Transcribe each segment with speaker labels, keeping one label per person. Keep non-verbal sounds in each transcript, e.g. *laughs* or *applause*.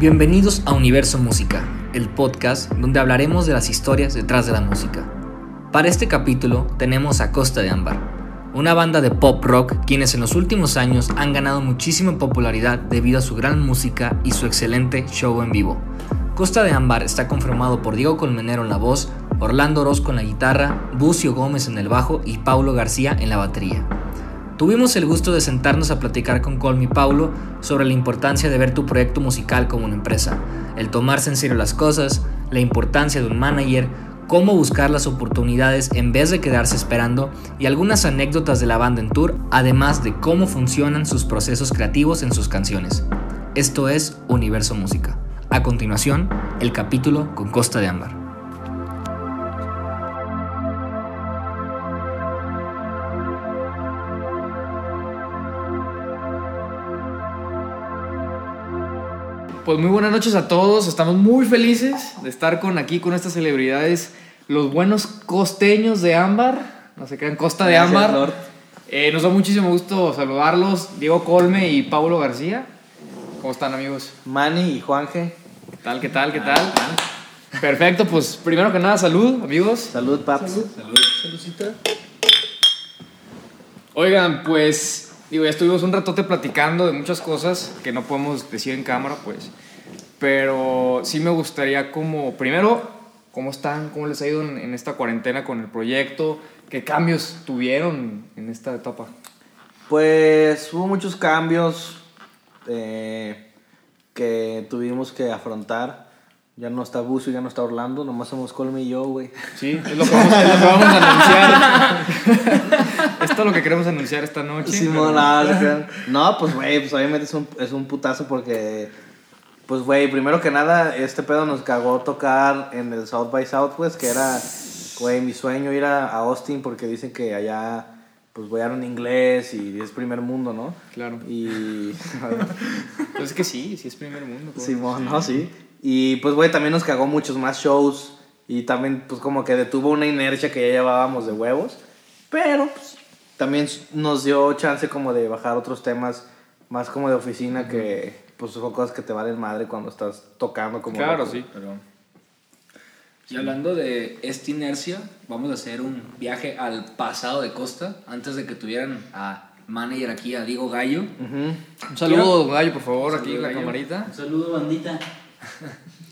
Speaker 1: Bienvenidos a Universo Música, el podcast donde hablaremos de las historias detrás de la música. Para este capítulo tenemos a Costa de Ámbar, una banda de pop rock quienes en los últimos años han ganado muchísima popularidad debido a su gran música y su excelente show en vivo. Costa de Ámbar está conformado por Diego Colmenero en la voz, Orlando Orozco en la guitarra, Bucio Gómez en el bajo y Paulo García en la batería. Tuvimos el gusto de sentarnos a platicar con Colmi Paulo sobre la importancia de ver tu proyecto musical como una empresa, el tomarse en serio las cosas, la importancia de un manager, cómo buscar las oportunidades en vez de quedarse esperando y algunas anécdotas de la banda en tour, además de cómo funcionan sus procesos creativos en sus canciones. Esto es Universo Música. A continuación, el capítulo con Costa de Ámbar.
Speaker 2: Pues muy buenas noches a todos. Estamos muy felices de estar con aquí con estas celebridades, los buenos costeños de Ámbar. No se crean, Costa de
Speaker 3: Gracias,
Speaker 2: Ámbar. Eh, nos da muchísimo gusto saludarlos. Diego Colme y Paulo García. ¿Cómo están, amigos?
Speaker 3: Manny y Juanje.
Speaker 2: ¿Qué tal? ¿Qué tal? ¿Qué tal? Perfecto, pues primero que nada, salud, amigos.
Speaker 3: Salud, paps.
Speaker 2: Oigan, pues, digo, ya estuvimos un ratote platicando de muchas cosas que no podemos decir en cámara, pues. Pero sí me gustaría como, primero, ¿cómo están? ¿Cómo les ha ido en, esta cuarentena con el proyecto? ¿Qué cambios tuvieron en esta etapa?
Speaker 3: Pues hubo muchos cambios eh, que tuvimos que afrontar. Ya no está Bucio, ya no está Orlando, nomás somos Colme y yo, güey.
Speaker 2: Sí, es lo que vamos, es lo que vamos a anunciar. Esto *laughs* es lo que queremos anunciar esta noche.
Speaker 3: No, se crean. No, pues, güey, pues obviamente es un, es un putazo porque, pues, güey, primero que nada, este pedo nos cagó tocar en el South by Southwest, que era, güey, mi sueño ir a, a Austin porque dicen que allá, pues, voy a hablar en inglés y es primer mundo, ¿no?
Speaker 2: Claro.
Speaker 3: Y...
Speaker 2: Pues *laughs* es que sí, sí es primer mundo. pues.
Speaker 3: Simón, no, sí. Y pues, güey, también nos cagó muchos más shows. Y también, pues, como que detuvo una inercia que ya llevábamos de huevos. Pero, pues, también nos dio chance como de bajar otros temas más como de oficina que, pues, son cosas que te valen madre cuando estás tocando como...
Speaker 2: Claro,
Speaker 3: loco.
Speaker 2: sí, pero...
Speaker 1: Y hablando de esta inercia, vamos a hacer un viaje al pasado de Costa, antes de que tuvieran a manager aquí, a Diego Gallo.
Speaker 2: Un saludo, Gallo, por favor, aquí en la
Speaker 1: Gallo.
Speaker 2: camarita.
Speaker 4: Un saludo, bandita.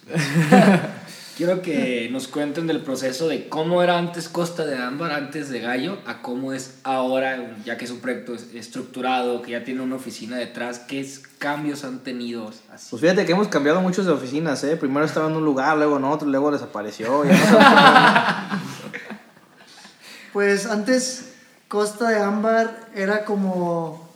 Speaker 4: *laughs*
Speaker 1: Quiero que *laughs* nos cuenten del proceso de cómo era antes Costa de Ámbar, antes de Gallo, a cómo es ahora, ya que es un proyecto es- estructurado, que ya tiene una oficina detrás, qué cambios han tenido así.
Speaker 3: Pues fíjate que hemos cambiado muchos de oficinas, ¿eh? Primero estaba en un lugar, luego en otro, luego desapareció. ya no sabes *laughs*
Speaker 5: Pues antes Costa de Ámbar era como,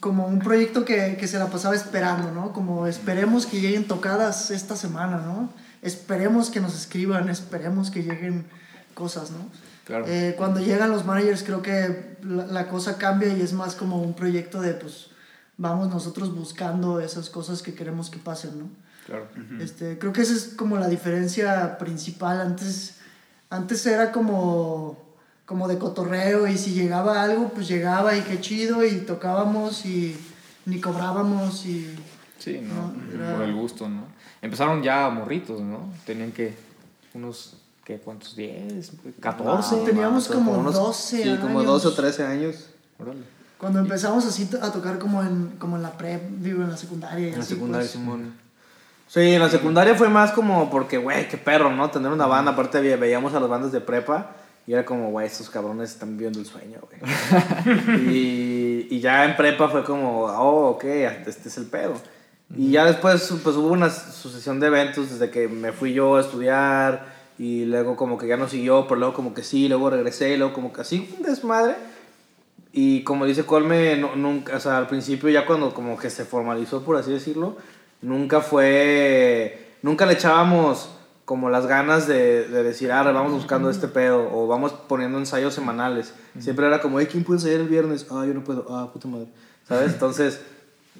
Speaker 5: como un proyecto que, que se la pasaba esperando, ¿no? Como esperemos que lleguen tocadas esta semana, ¿no? Esperemos que nos escriban, esperemos que lleguen cosas, ¿no?
Speaker 2: Claro.
Speaker 5: Eh, cuando llegan los managers creo que la, la cosa cambia y es más como un proyecto de pues vamos nosotros buscando esas cosas que queremos que pasen, ¿no?
Speaker 2: Claro.
Speaker 5: Este, creo que esa es como la diferencia principal. Antes, antes era como, como de cotorreo y si llegaba algo, pues llegaba y qué chido y tocábamos y ni cobrábamos y...
Speaker 2: Sí, ¿no?
Speaker 5: No, era-
Speaker 2: Por el gusto, ¿no? Empezaron ya morritos, ¿no? Tenían que unos, ¿qué? ¿Cuántos? ¿10? ¿14?
Speaker 3: No,
Speaker 5: Teníamos
Speaker 3: no,
Speaker 5: como
Speaker 3: unos-
Speaker 5: 12
Speaker 3: Sí, como
Speaker 5: años.
Speaker 3: 12 o 13 años.
Speaker 2: Órale.
Speaker 5: Cuando empezamos así a tocar como en, como en la prep, digo, en la secundaria y
Speaker 3: En la
Speaker 5: así,
Speaker 3: secundaria,
Speaker 5: pues.
Speaker 3: Simón. Sí, en la secundaria fue más como porque, güey, qué perro, ¿no? Tener una banda. Aparte ve- veíamos a las bandas de prepa y era como, güey, estos cabrones están viviendo el sueño, güey. *laughs* y, y ya en prepa fue como, oh, ok, este es el pedo. Y ya después, pues hubo una sucesión de eventos desde que me fui yo a estudiar y luego como que ya no siguió, pero luego como que sí, luego regresé y luego como que así, un desmadre. Y como dice Colme, no- nunca, o sea, al principio ya cuando como que se formalizó, por así decirlo, nunca fue, nunca le echábamos como las ganas de, de decir, ah, vamos buscando este pedo, o vamos poniendo ensayos semanales. Siempre era como, hey, ¿quién puede ensayar el viernes? Ah, yo no puedo, ah, puta madre, ¿sabes? Entonces,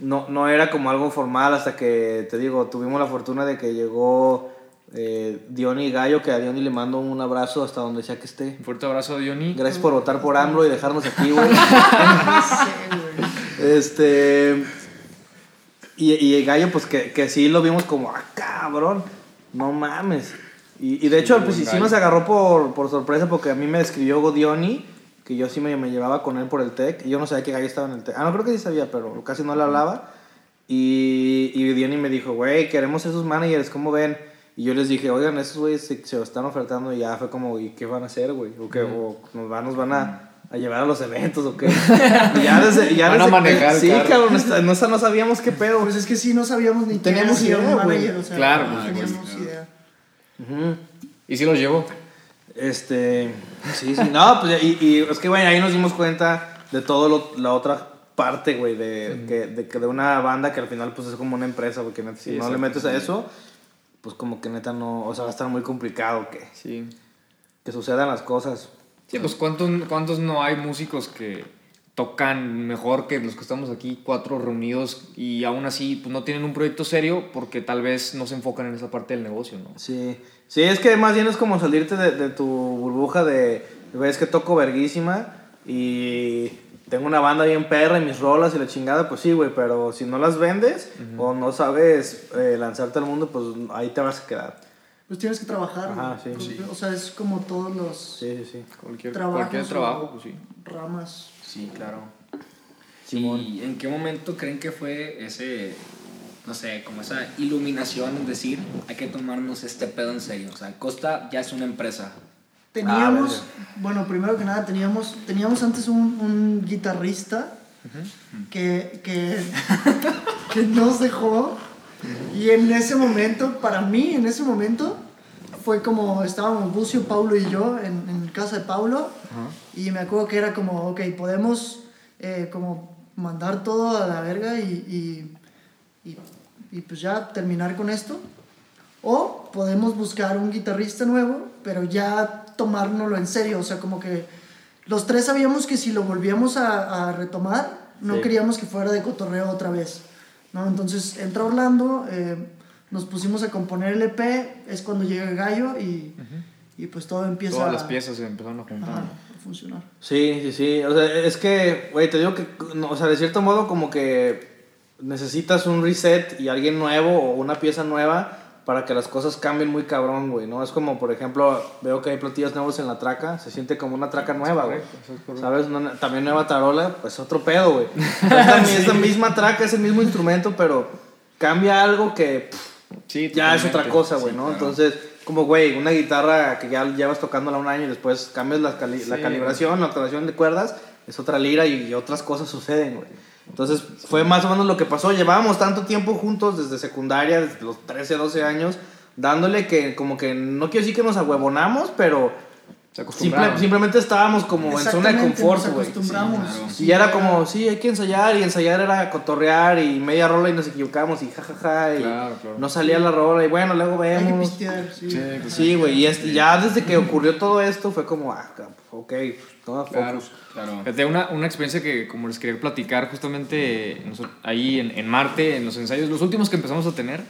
Speaker 3: no, no era como algo formal hasta que, te digo, tuvimos la fortuna de que llegó Eh, Diony y Gallo, que a Diony le mando un abrazo hasta donde sea que esté.
Speaker 2: Un fuerte abrazo a Diony.
Speaker 3: Gracias por votar por AMLO y dejarnos aquí, *laughs* güey.
Speaker 5: No sé, güey.
Speaker 3: Este. Y, y el gallo, pues que, que sí lo vimos como, ah, cabrón, no mames. Y, y de hecho, pues sí, nos agarró por, por sorpresa porque a mí me escribió Godioni, que yo sí me, me llevaba con él por el TEC. Y yo no sabía que gallo estaba en el TEC. Ah, no, creo que sí sabía, pero casi no le hablaba. Y, y Diony me dijo, güey, queremos esos managers, ¿cómo ven? Y yo les dije, oigan, esos güeyes se, se lo están ofertando y ya fue como, ¿y qué van a hacer, güey? ¿O, qué, o nos van, nos van a, a llevar a los eventos o qué? *laughs* Y ya desde, ya
Speaker 2: Van a
Speaker 3: desde-
Speaker 2: manejar el
Speaker 3: Sí, cabrón, no, no, no sabíamos qué pedo.
Speaker 5: Pues es que sí, no sabíamos ni
Speaker 3: Teníamos idea, güey.
Speaker 5: manager, o sea,
Speaker 2: Claro,
Speaker 5: no teníamos
Speaker 2: güey,
Speaker 5: idea.
Speaker 3: Ujú.
Speaker 2: Y sí los llevo.
Speaker 3: Este, sí, sí, no, pues y, y es que, güey, ahí nos dimos cuenta de todo lo, la otra parte, güey, de, que, de, que de una banda que al final, pues es como una empresa, porque neta, si
Speaker 2: Sí,
Speaker 3: no le metes a eso, pues como que neta no, o sea, va a estar muy complicado que,
Speaker 2: Sí.
Speaker 3: que sucedan las cosas.
Speaker 2: Sí, pues ¿cuántos, cuántos no hay músicos que tocan mejor que los que estamos aquí, cuatro reunidos, y aún así pues, no tienen un proyecto serio porque tal vez no se enfocan en esa parte del negocio, ¿no?
Speaker 3: Sí, sí, es que más bien es como salirte de, de tu burbuja de, ves que toco verguísima y tengo una banda bien perra y mis rolas y la chingada, pues sí, güey, pero si no las vendes o no sabes eh, lanzarte al mundo, pues ahí te vas a quedar.
Speaker 5: Pues tienes que trabajar.
Speaker 3: Ajá,
Speaker 5: güey.
Speaker 3: sí.
Speaker 5: O sea, es como todos los
Speaker 3: Sí, sí, sí.
Speaker 2: Cualquier,
Speaker 5: trabajos.
Speaker 2: cualquier trabajo, pues sí.
Speaker 5: Ramas.
Speaker 1: Sí, claro.
Speaker 3: Simón.
Speaker 1: ¿Y en qué momento creen que fue ese, no sé, como esa iluminación en decir, hay que tomarnos este pedo en serio? O sea, Costa ya es una empresa.
Speaker 5: Teníamos,
Speaker 3: verga.
Speaker 5: bueno, primero que nada, teníamos, teníamos antes un, un guitarrista que, que, que nos dejó. Y en ese momento, para mí, en ese momento, fue como estábamos Bucio, Paulo y yo en, en casa de Paulo. Y me acuerdo que era como, ok, podemos eh, como mandar todo a la verga y, y, y, y pues ya terminar con esto. O podemos buscar un guitarrista nuevo, pero ya tomárnoslo en serio. O sea, como que los tres sabíamos que si lo volvíamos a, a retomar, no
Speaker 3: Sí.
Speaker 5: queríamos que fuera de cotorreo otra vez. ¿no? Entonces entra Orlando, eh, nos pusimos a componer el EP, es cuando llega gallo y, y pues todo empieza
Speaker 2: Todas
Speaker 5: a,
Speaker 2: las piezas se empezaron a juntar.
Speaker 5: ajá, a funcionar.
Speaker 3: Sí, sí, sí. O sea, es que, güey, te digo que, no, o sea, de cierto modo como que necesitas un reset y alguien nuevo o una pieza nueva para que las cosas cambien muy cabrón, güey, ¿no? Es como, por ejemplo, veo que hay platillos nuevos en la traca, se siente como una traca nueva, güey.
Speaker 2: es.
Speaker 3: ¿Sabes? No- también nueva tarola, pues otro pedo, güey. Es, la, es la misma traca, es el mismo instrumento, pero cambia algo que... pff,
Speaker 2: Sí,
Speaker 3: ya es otra cosa, güey,
Speaker 2: Sí,
Speaker 3: ¿no?
Speaker 2: claro.
Speaker 3: Entonces, como, güey, una guitarra que ya llevas tocándola un año y después cambias la, cali- la calibración, la alteración de cuerdas, es otra lira y, y otras cosas suceden, güey. Entonces, fue más o menos lo que pasó. Llevábamos tanto tiempo juntos desde secundaria, desde los 13, 12 años, dándole que, como que, no quiero decir que nos ahuevonamos, pero
Speaker 2: Se
Speaker 3: simple-
Speaker 2: acostumbraron.
Speaker 3: simplemente estábamos como en zona de confort,
Speaker 5: nos
Speaker 3: güey.
Speaker 5: acostumbramos.
Speaker 1: Sí, claro.
Speaker 5: Sí,
Speaker 3: Y era como, sí, hay que ensayar, y ensayar era cotorrear, y media rola y nos equivocamos, y jajaja, y
Speaker 2: Claro, claro.
Speaker 3: no salía la rola, y bueno, luego
Speaker 5: Hay que
Speaker 3: vemos.
Speaker 5: pistear, sí.
Speaker 2: Sí, pues,
Speaker 3: Sí, güey, y este- ya desde que ocurrió todo esto fue como, ah, ok,
Speaker 2: Claro.
Speaker 3: focus.
Speaker 1: Claro.
Speaker 2: Fíjate, una, una experiencia que como les quería platicar justamente ahí en, en Marte, en los ensayos, los últimos que empezamos a tener,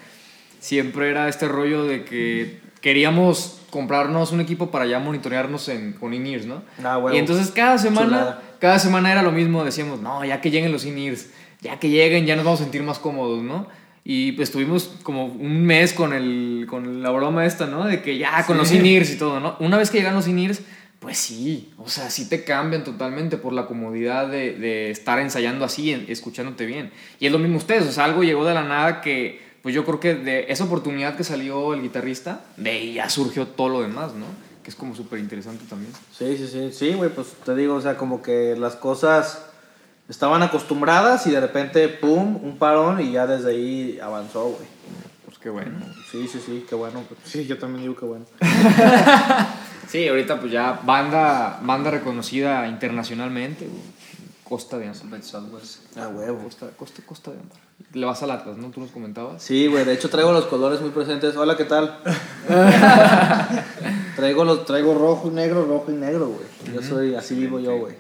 Speaker 2: siempre era este rollo de que queríamos comprarnos un equipo para ya monitorearnos en, con in-ears, ¿no?
Speaker 3: Ah,
Speaker 2: y entonces cada semana,
Speaker 3: Chulada.
Speaker 2: cada semana era lo mismo, decíamos, no, ya que lleguen los in-ears, ya que lleguen, ya nos vamos a sentir más cómodos, ¿no? Y pues estuvimos como un mes con, el, con la broma esta, ¿no? De que ya con los in-ears y todo, ¿no? Una vez que llegan los in-ears, pues sí, o sea, sí te cambian totalmente por la comodidad de, de estar ensayando así, escuchándote bien. Y es lo mismo ustedes, o sea, algo llegó de la nada que, pues yo creo que de esa oportunidad que salió el guitarrista, de ahí ya surgió todo lo demás, ¿no? Que es como súper interesante también.
Speaker 3: Sí, sí, sí, sí, güey, pues te digo, o sea, como que las cosas estaban acostumbradas y de repente, pum, un parón y ya desde ahí avanzó, güey.
Speaker 2: Pues qué bueno.
Speaker 3: Sí, sí, sí, qué bueno. Sí, yo también digo que bueno. *laughs*
Speaker 2: Sí, ahorita pues ya banda, banda reconocida internacionalmente, güey. Costa de Ámbar.
Speaker 3: Ah, huevo.
Speaker 2: Costa, costa, costa de Ámbar. Le vas al Atlas, ¿no? Tú nos comentabas.
Speaker 3: Sí, güey, de hecho traigo los colores muy presentes. Hola, ¿qué tal? *laughs* traigo, los, traigo rojo y negro, rojo y negro, güey. Yo soy, así vivo yo, güey.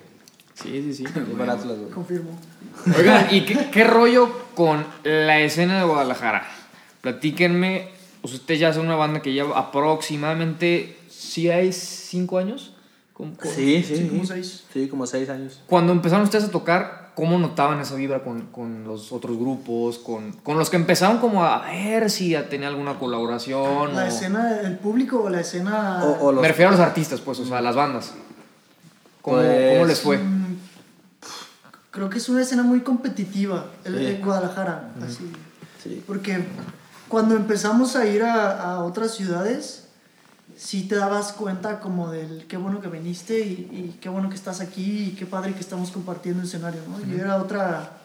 Speaker 2: Sí, sí, sí. *laughs*
Speaker 3: Viva el Atlas, güey.
Speaker 5: Confirmo.
Speaker 2: Oigan, ¿y qué, qué rollo con la escena de Guadalajara? Platíquenme pues ustedes ya son una banda que lleva aproximadamente, ¿sí hay cinco años? ¿Cómo- cómo?
Speaker 3: Sí, sí.
Speaker 5: Sí, como seis.
Speaker 3: Sí, como seis años.
Speaker 2: Cuando empezaron ustedes a tocar, ¿cómo notaban esa vibra con, con los otros grupos? Con, con los que empezaron como a ver si ya tenía alguna colaboración.
Speaker 5: La
Speaker 2: o-
Speaker 5: escena del público o la escena...
Speaker 3: O, o los
Speaker 2: Me refiero a los artistas, pues, o sea, a las bandas. ¿Cómo,
Speaker 3: Pues,
Speaker 2: cómo les fue?
Speaker 5: Mm, Creo que es una escena muy competitiva, el,
Speaker 3: Sí.
Speaker 5: en Guadalajara, así.
Speaker 3: Sí.
Speaker 5: Porque cuando empezamos a ir a, a otras ciudades, sí te dabas cuenta como del qué bueno que viniste y, y qué bueno que estás aquí y qué padre que estamos compartiendo escenario, ¿no? Y era otra,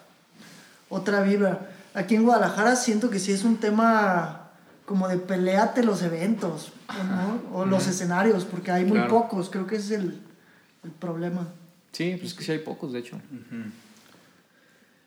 Speaker 5: otra vibra. Aquí en Guadalajara siento que sí es un tema como de peleate los eventos, ¿no? O los escenarios, porque hay muy
Speaker 2: Claro.
Speaker 5: pocos, creo que ese es el, el problema.
Speaker 2: Sí, pues es que sí hay pocos, de hecho.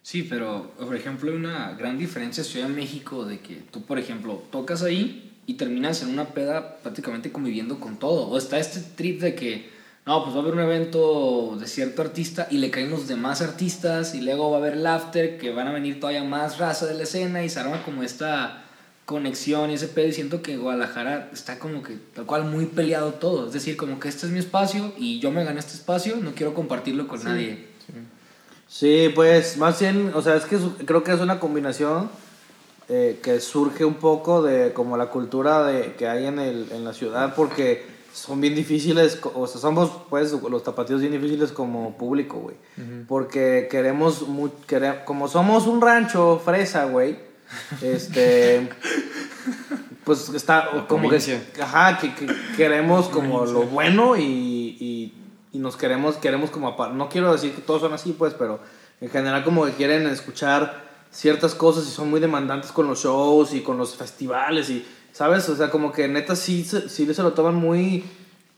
Speaker 1: Sí, pero por ejemplo hay una gran diferencia en Ciudad de México de que tú, por ejemplo, tocas ahí y terminas en una peda prácticamente conviviendo con todo. O está este trip de que, no, pues va a haber un evento de cierto artista y le caen los demás artistas y luego va a haber el after que van a venir todavía más raza de la escena y se arma como esta conexión y ese pedo y siento que Guadalajara está como que tal cual muy peleado todo. Es decir, como que este es mi espacio y yo me gané este espacio, no quiero compartirlo con nadie.
Speaker 3: Sí, pues más bien, o sea, es que creo que es una combinación eh, que surge un poco de como la cultura de, que hay en, el, en la ciudad, porque son bien difíciles, o sea, somos pues los tapatíos bien difíciles como público, güey. Porque queremos, mu- quere- como somos un rancho fresa, güey, este... *laughs* Pues está como que, ajá, que, que queremos como lo bueno y, y, y nos queremos, queremos como, no quiero decir que todos son así, pues, pero en general como que quieren escuchar ciertas cosas y son muy demandantes con los shows y con los festivales y, ¿sabes? O sea, como que neta sí, se- sí se lo toman muy...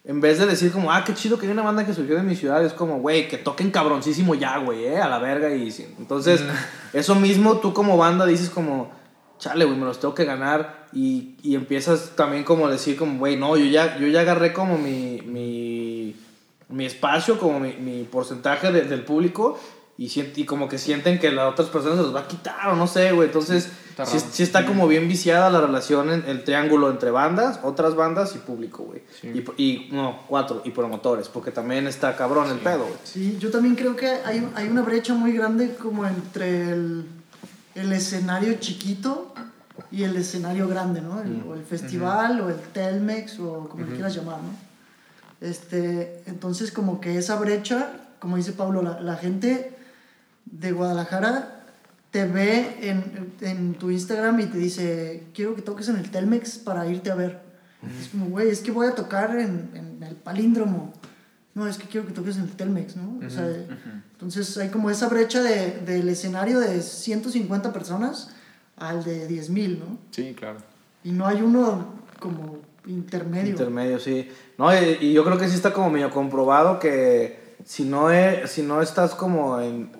Speaker 3: En vez de decir como, ah, qué chido que hay una banda que surgió de mi ciudad, es como, güey, que toquen cabroncísimo ya, güey, eh, a la verga y. Entonces, eso mismo tú como banda dices como, chale, güey, me los tengo que ganar y, y empiezas también como a decir como, güey, no, yo ya, yo ya agarré como mi, mi, mi espacio, como mi, mi porcentaje de- del público y, y como que sienten que las otras personas se los va a quitar o no sé, güey. Entonces,
Speaker 2: Está
Speaker 3: sí, sí está como bien viciada la relación, en, el triángulo entre bandas, otras bandas y público, güey. Y, y, no, cuatro, y promotores, porque también está cabrón el pedo, güey.
Speaker 5: Sí, yo también creo que hay, hay una brecha muy grande como entre el, el escenario chiquito y el escenario grande, ¿no? El- O el festival, o el Telmex, o como le quieras llamar, ¿no? Este, entonces como que esa brecha, como dice Pablo, la, la gente de Guadalajara te ve en, en tu Instagram y te dice, quiero que toques en el Telmex para irte a ver. Es como, güey, es que voy a tocar en, en el palíndromo. No, es que quiero que toques en el Telmex, ¿no? O sea, entonces hay como esa brecha de, del escenario de 150 personas al de 10.000, ¿no?
Speaker 2: Sí, claro.
Speaker 5: Y no hay uno como intermedio.
Speaker 3: Intermedio, sí. No, y, y yo creo que sí está como medio comprobado que si no, es, si no estás como en-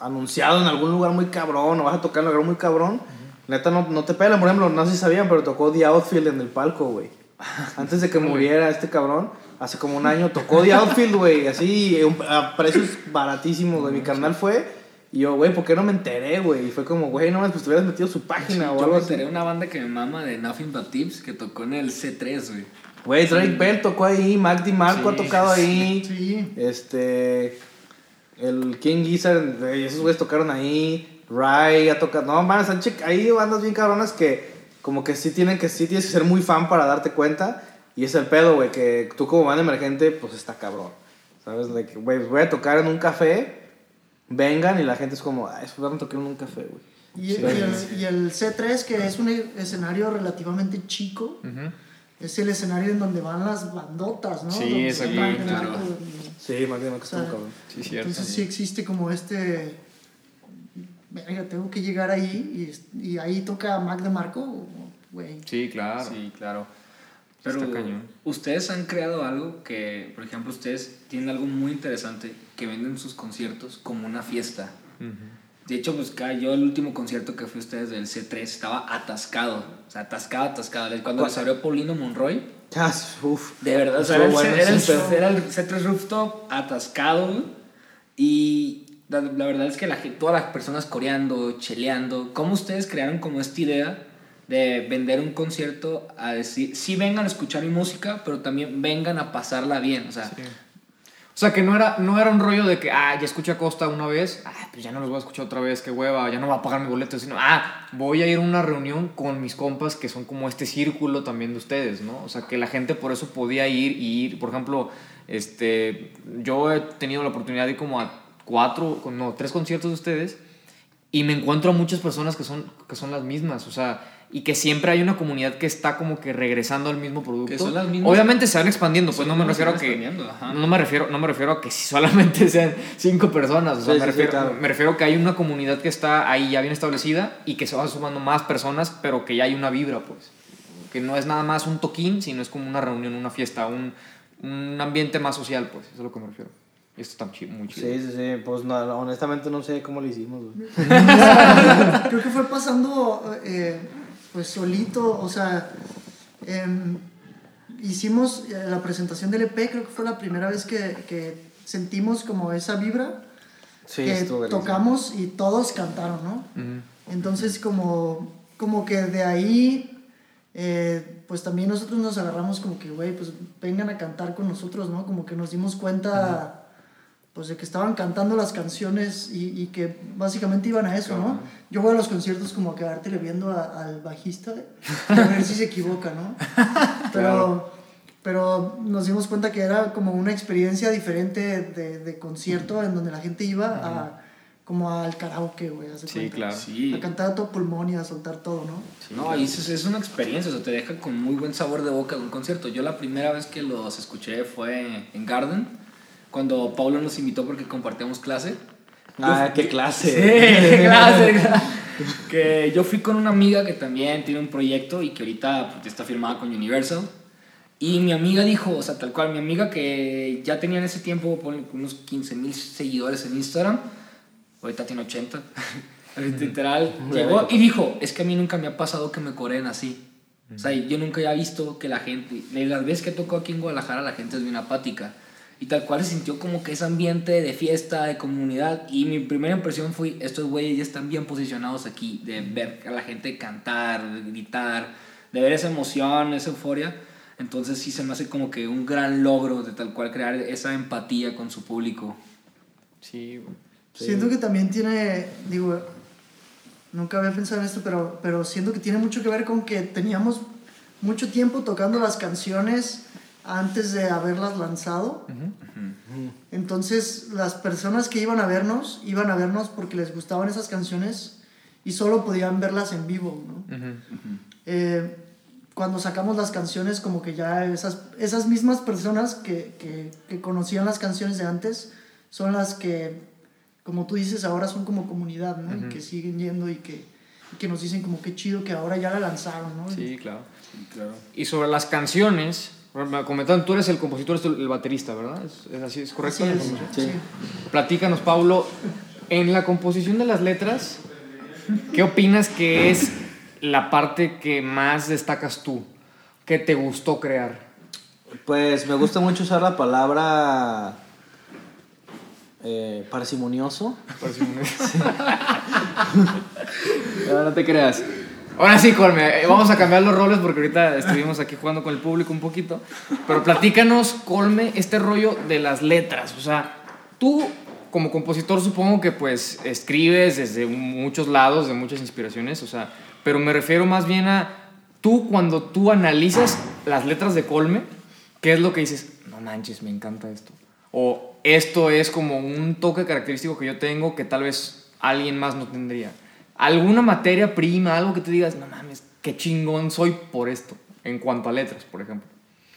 Speaker 3: anunciado en algún lugar muy cabrón o vas a tocar en un lugar muy cabrón, neta no, no te pelan. Por ejemplo, no sé si sabían, pero tocó The Outfield en el palco, güey. Antes de que muriera este cabrón, hace como un año tocó The Outfield, güey, así a precios baratísimos, güey. Mi carnal fue y yo, güey, ¿por qué no me enteré, güey? Y fue como, güey, no, pues te hubieras metido su página o
Speaker 1: Yo
Speaker 3: algo
Speaker 1: me enteré de una banda que me mama de Nothing But Tips que tocó en el C3, güey.
Speaker 3: Güey, Drake Bell tocó ahí, Mac DiMarco ha
Speaker 1: Sí,
Speaker 3: tocado ahí.
Speaker 5: Sí.
Speaker 3: Este. El King Gizzard, güey, esos güeyes tocaron ahí. Ray ha tocado. No, man, están che- hay bandas bien cabronas que, como que sí tienen que, sí tienes que ser muy fan para darte cuenta. Y es el pedo, güey, que tú como banda emergente, pues está cabrón. ¿Sabes? Like, güey, voy a tocar en un café, vengan y la gente es como, ay, van a tocar en un café, güey.
Speaker 5: Y,
Speaker 3: Sí.
Speaker 5: y el, y el C3, que es un escenario relativamente chico, es el escenario en donde van las bandotas, ¿no?
Speaker 2: Sí, es
Speaker 1: claro.
Speaker 3: Sí, más bien, que
Speaker 5: o
Speaker 3: está
Speaker 5: sea,
Speaker 3: cabrón.
Speaker 2: Sí, cierto.
Speaker 5: Entonces sí existe como este... Verga, tengo que llegar ahí y, y ahí toca Mac de Marco, güey.
Speaker 2: Sí, claro.
Speaker 1: Sí, claro. Pero
Speaker 2: Está cañón.
Speaker 1: ustedes han creado algo que, por ejemplo, ustedes tienen algo muy interesante que venden sus conciertos como una fiesta. De hecho, pues cada- yo el último concierto que fui a ustedes del C3 estaba atascado. O sea, atascado, atascado. Cuando les abrió Paulino Monroy,
Speaker 3: Ah, uf.
Speaker 1: de verdad, o sea, era el,
Speaker 3: bueno,
Speaker 1: era el-
Speaker 3: sí, pero-
Speaker 1: era el C3 Rooftop atascado. Y la, la verdad es que la, todas las personas coreando, cheleando, ¿cómo ustedes crearon como esta idea de vender un concierto a decir, sí vengan a escuchar mi música, pero también vengan a pasarla bien. O sea,
Speaker 2: sea, que no era, no era un rollo de que, ah, ya escuché a Costa una vez, ah, pues ya no los voy a escuchar otra vez, qué hueva, ya no voy a pagar mi boleto, sino, ah, voy a ir a una reunión con mis compas que son como este círculo también de ustedes, ¿no? O sea, que la gente por eso podía ir y ir, por ejemplo, este, yo he tenido la oportunidad de ir como a cuatro, no, tres conciertos de ustedes y me encuentro a muchas personas que son, que son las mismas, o sea, y que siempre hay una comunidad que está como que regresando al mismo producto.
Speaker 1: Que son las mismas-
Speaker 2: Obviamente se van expandiendo, pues
Speaker 1: Sí,
Speaker 2: no me refiero a que no me refiero no me refiero a que si solamente *laughs* sean cinco personas, o sea,
Speaker 3: Sí,
Speaker 2: me,
Speaker 3: sí, sí,
Speaker 2: refiero,
Speaker 3: claro.
Speaker 2: me refiero a que hay una comunidad que está ahí ya bien establecida y que se van sumando más personas, pero que ya hay una vibra, pues. Que no es nada más un toquín, sino es como una reunión, una fiesta, un, un ambiente más social, pues, eso es a lo que me refiero. Y esto está chi- muy chido.
Speaker 3: Sí, sí, sí. Pues no, honestamente no sé cómo lo hicimos, güey. *laughs*
Speaker 5: Creo que fue pasando eh, pues solito, o sea, em, hicimos eh, la presentación del EP, creo que fue la primera vez que, que sentimos como esa vibra,
Speaker 3: Sí,
Speaker 5: que tocamos y todos cantaron, ¿no? Entonces como, como que de ahí, eh, pues también nosotros nos agarramos como que, güey, pues vengan a cantar con nosotros, ¿no? Como que nos dimos cuenta, pues de que estaban cantando las canciones y, y que básicamente iban a eso, ¿no? Yo voy a los conciertos como a quedártele viendo a- al bajista, a ver si se equivoca, ¿no? *laughs* Pero... Pero nos dimos cuenta que era como una experiencia diferente de, de concierto en donde la gente iba a, como al karaoke, güey.
Speaker 2: Sí,
Speaker 5: cuenta.
Speaker 2: claro.
Speaker 1: Sí.
Speaker 5: A cantar a todo pulmón y a soltar todo, ¿no?
Speaker 1: No, y es, es una experiencia, o sea, te deja con muy buen sabor de boca un concierto. Yo la primera vez que los escuché fue en Garden, cuando Paulo nos invitó porque compartíamos clase.
Speaker 3: Ah,
Speaker 1: Yo- *laughs*
Speaker 3: qué clase.
Speaker 1: Sí, clase. que yo fui con una amiga que también tiene un proyecto y que ahorita pues, está firmada con Universal. Y mi amiga dijo, o sea, tal cual, mi amiga que ya tenía en ese tiempo unos 15 mil seguidores en Instagram, ahorita tiene 80, *laughs* literal, llegó y dijo, es que a mí nunca me ha pasado que me coreen así. O sea, yo nunca había visto que la gente, las veces que tocó aquí en Guadalajara, la gente es bien apática. Y tal cual se sintió como que ese ambiente de fiesta, de comunidad. Y mi primera impresión fue, estos güeyes ya están bien posicionados aquí, de ver a la gente cantar, de gritar, de ver esa emoción, esa euforia. Entonces sí se me hace como que un gran logro de tal cual crear esa empatía con su público.
Speaker 2: Sí.
Speaker 5: Siento que también tiene, digo, nunca había pensado en esto, pero, pero siento que tiene mucho que ver con que teníamos mucho tiempo tocando las canciones antes de haberlas lanzado. Entonces las personas que iban a vernos, iban a vernos porque les gustaban esas canciones y solo podían verlas en vivo, ¿no? Eh, cuando sacamos las canciones, como que ya esas, esas mismas personas que, que, que conocían las canciones de antes son las que, como tú dices, ahora son como comunidad, ¿no? Y que siguen yendo y que, y que nos dicen como qué chido que ahora ya la lanzaron, ¿no?
Speaker 2: Sí, claro. Y sobre las canciones, me comentaban, tú eres el compositor, eres el baterista, ¿verdad? ¿Es, es así? ¿Es correcto?
Speaker 5: Así es, sí.
Speaker 2: Platícanos, Pablo, en la composición de las letras, ¿qué opinas que es la parte que más destacas tú? ¿Qué te gustó crear?
Speaker 3: Pues me gusta mucho usar la palabra eh, parsimonioso. *laughs* *laughs*
Speaker 2: No, no te creas. Ahora sí, Colme, eh, vamos a cambiar los roles porque ahorita estuvimos aquí jugando con el público un poquito. Pero platícanos, Colme, este rollo de las letras. O sea, tú como compositor supongo que pues escribes desde muchos lados, de muchas inspiraciones, o sea, pero me refiero más bien a tú cuando tú analizas las letras de Colme, ¿qué es lo que dices? No manches, me encanta esto. O esto es como un toque característico que yo tengo que tal vez alguien más no tendría. Alguna materia prima, algo que te digas, no mames, qué chingón soy por esto, en cuanto a letras, por ejemplo.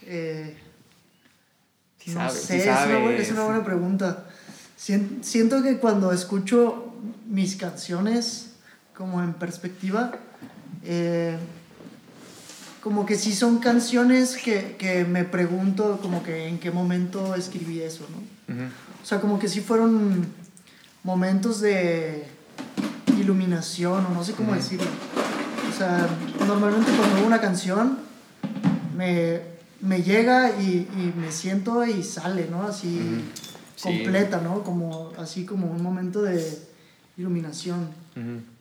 Speaker 5: Eh, no
Speaker 2: sabes,
Speaker 5: sé,
Speaker 2: sí
Speaker 5: es, una buena, es
Speaker 2: sabes.
Speaker 5: una buena pregunta. Sien- Siento que cuando escucho mis canciones como en perspectiva, eh, como que sí son canciones que, que me pregunto como que en qué momento escribí eso, ¿no? O sea, como que sí fueron momentos de iluminación, o no sé cómo decirlo. O sea, normalmente cuando hago una canción, me, me llega y, y me siento y sale, ¿no? Así
Speaker 2: Sí.
Speaker 5: completa, ¿no? Como, así como un momento de iluminación